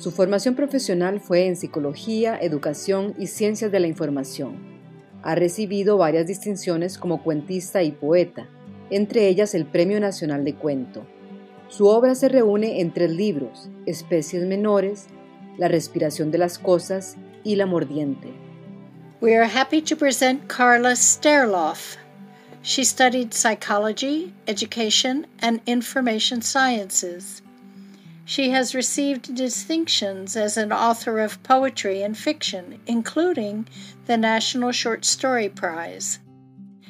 Su formación profesional fue en psicología, educación y ciencias de la información. Ha recibido varias distinciones como cuentista y poeta, entre ellas el Premio Nacional de Cuento. Su obra se reúne en tres libros, Especies Menores, La Respiración de las Cosas y La Mordiente. We are happy to present Carla Sterloff. She studied psychology, education, and information sciences. She has received distinctions as an author of poetry and fiction, including the National Short Story Prize.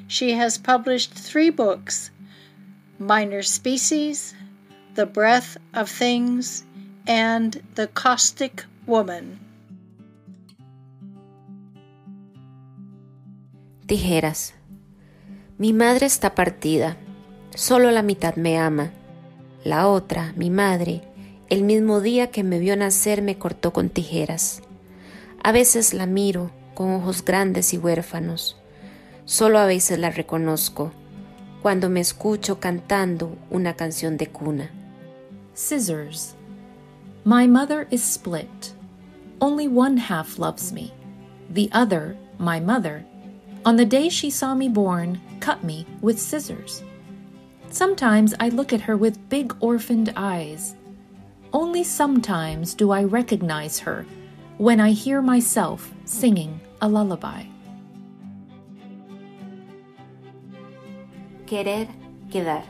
She has published three books Minor Species, The Breath of Things, and The Caustic Woman. Tijeras. Mi madre está partida. Solo la mitad me ama. La otra, mi madre, el mismo día que me vio nacer me cortó con tijeras. A veces la miro con ojos grandes y huérfanos. Solo a veces la reconozco cuando me escucho cantando una canción de cuna. Scissors. My mother is split. Only one half loves me. The other, my mother, on the day she saw me born, cut me with scissors. Sometimes I look at her with big orphaned eyes. Only sometimes do I recognize her when I hear myself singing a lullaby. Querer quedar.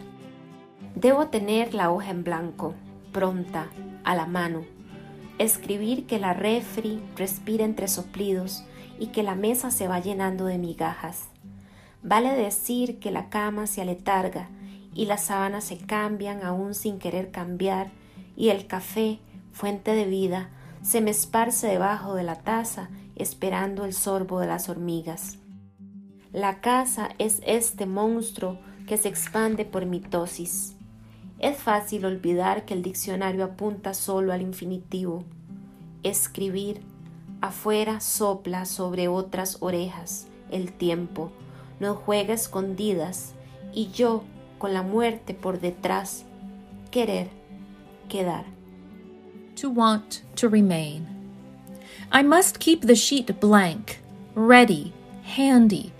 Debo tener la hoja en blanco, pronta, a la mano. Escribir que la refri respira entre soplidos y que la mesa se va llenando de migajas. Vale decir que la cama se aletarga y las sábanas se cambian aún sin querer cambiar y el café, fuente de vida, se me esparce debajo de la taza esperando el sorbo de las hormigas. La casa es este monstruo que se expande por mitosis. Es fácil olvidar que el diccionario apunta solo al infinitivo. Escribir afuera sopla sobre otras orejas el tiempo, nos juega escondidas y yo con la muerte por detrás, querer quedar. To want to remain. I must keep the sheet blank, ready, handy.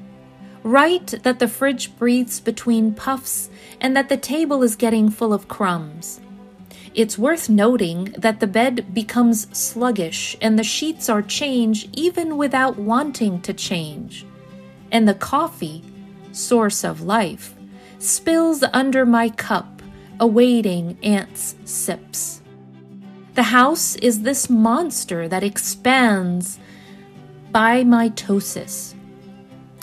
Write that the fridge breathes between puffs and that the table is getting full of crumbs. It's worth noting that the bed becomes sluggish and the sheets are changed even without wanting to change. And the coffee, source of life, spills under my cup, awaiting Ant's sips. The house is this monster that expands by mitosis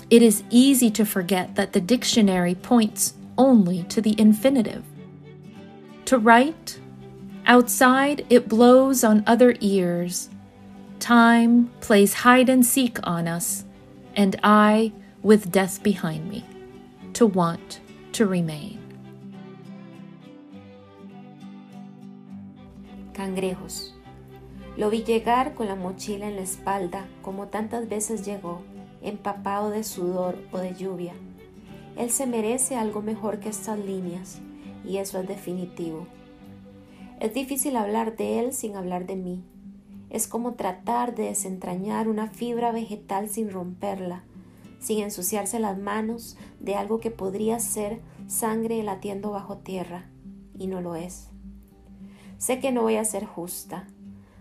it is easy to forget that the dictionary points only to the infinitive. To write, outside it blows on other ears. Time plays hide and seek on us, and I with death behind me, to want to remain. Cangrejos. Lo vi llegar con la mochila en la espalda, como tantas veces llegó empapado de sudor o de lluvia. Él se merece algo mejor que estas líneas, y eso es definitivo. Es difícil hablar de él sin hablar de mí. Es como tratar de desentrañar una fibra vegetal sin romperla, sin ensuciarse las manos de algo que podría ser sangre latiendo bajo tierra, y no lo es. Sé que no voy a ser justa.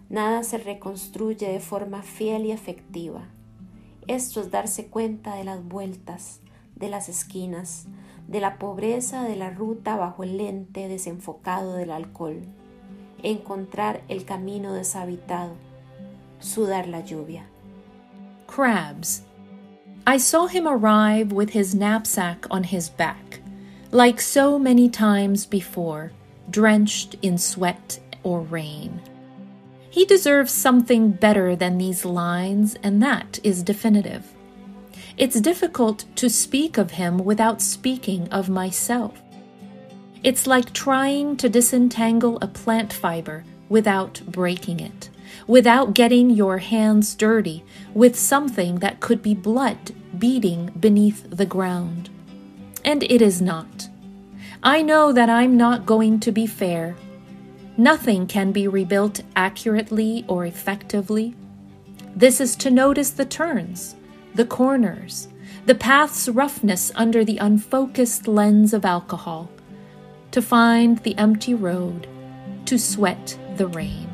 Nada se reconstruye de forma fiel y efectiva. Esto es darse cuenta de las vueltas, de las esquinas, de la pobreza de la ruta bajo el lente desenfocado del alcohol, encontrar el camino deshabitado, sudar la lluvia. Crabs. I saw him arrive with his knapsack on his back, like so many times before, drenched in sweat or rain. He deserves something better than these lines, and that is definitive. It's difficult to speak of him without speaking of myself. It's like trying to disentangle a plant fiber without breaking it, without getting your hands dirty with something that could be blood beating beneath the ground. And it is not. I know that I'm not going to be fair. Nothing can be rebuilt accurately or effectively. This is to notice the turns, the corners, the path's roughness under the unfocused lens of alcohol to find the empty road, to sweat the rain.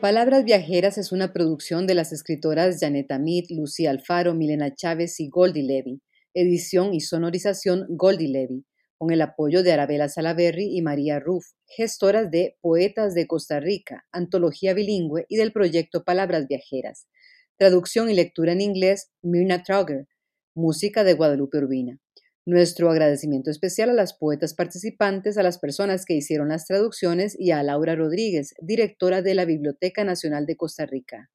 Palabras Viajeras es una producción de las escritoras Janet Amit, Lucía Alfaro, Milena Chávez y Goldie Levy. Edición y sonorización Goldie Levy con el apoyo de Arabella Salaberry y María Ruff, gestoras de Poetas de Costa Rica, antología bilingüe y del proyecto Palabras Viajeras. Traducción y lectura en inglés, Mirna Trauger. Música de Guadalupe Urbina. Nuestro agradecimiento especial a las poetas participantes, a las personas que hicieron las traducciones y a Laura Rodríguez, directora de la Biblioteca Nacional de Costa Rica.